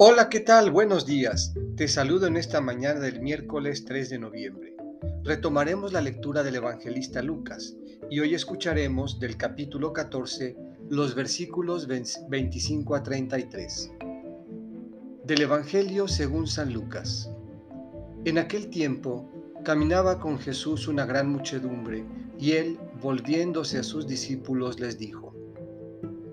Hola, ¿qué tal? Buenos días. Te saludo en esta mañana del miércoles 3 de noviembre. Retomaremos la lectura del evangelista Lucas y hoy escucharemos del capítulo 14 los versículos 25 a 33. Del Evangelio según San Lucas. En aquel tiempo caminaba con Jesús una gran muchedumbre y él, volviéndose a sus discípulos, les dijo,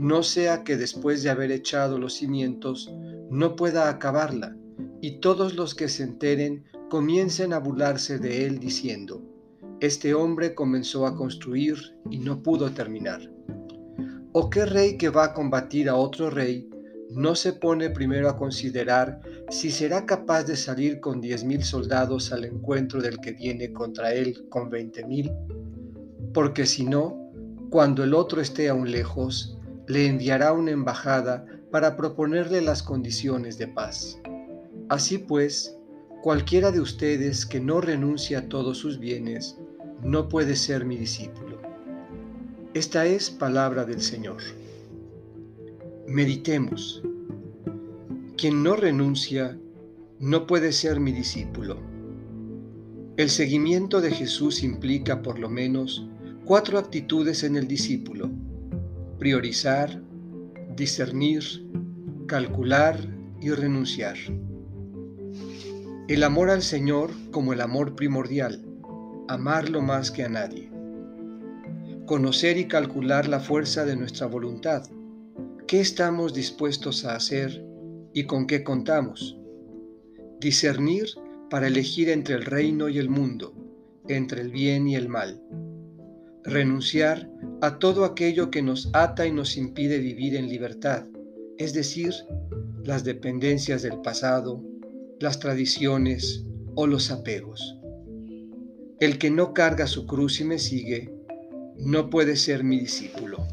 No sea que después de haber echado los cimientos no pueda acabarla, y todos los que se enteren comiencen a burlarse de él diciendo, este hombre comenzó a construir y no pudo terminar. ¿O qué rey que va a combatir a otro rey no se pone primero a considerar si será capaz de salir con diez mil soldados al encuentro del que viene contra él con veinte mil? Porque si no, cuando el otro esté aún lejos, le enviará una embajada para proponerle las condiciones de paz. Así pues, cualquiera de ustedes que no renuncie a todos sus bienes, no puede ser mi discípulo. Esta es palabra del Señor. Meditemos. Quien no renuncia no puede ser mi discípulo. El seguimiento de Jesús implica por lo menos cuatro actitudes en el discípulo priorizar, discernir, calcular y renunciar. El amor al Señor como el amor primordial, amarlo más que a nadie. Conocer y calcular la fuerza de nuestra voluntad, qué estamos dispuestos a hacer y con qué contamos. Discernir para elegir entre el reino y el mundo, entre el bien y el mal renunciar a todo aquello que nos ata y nos impide vivir en libertad, es decir, las dependencias del pasado, las tradiciones o los apegos. El que no carga su cruz y me sigue, no puede ser mi discípulo.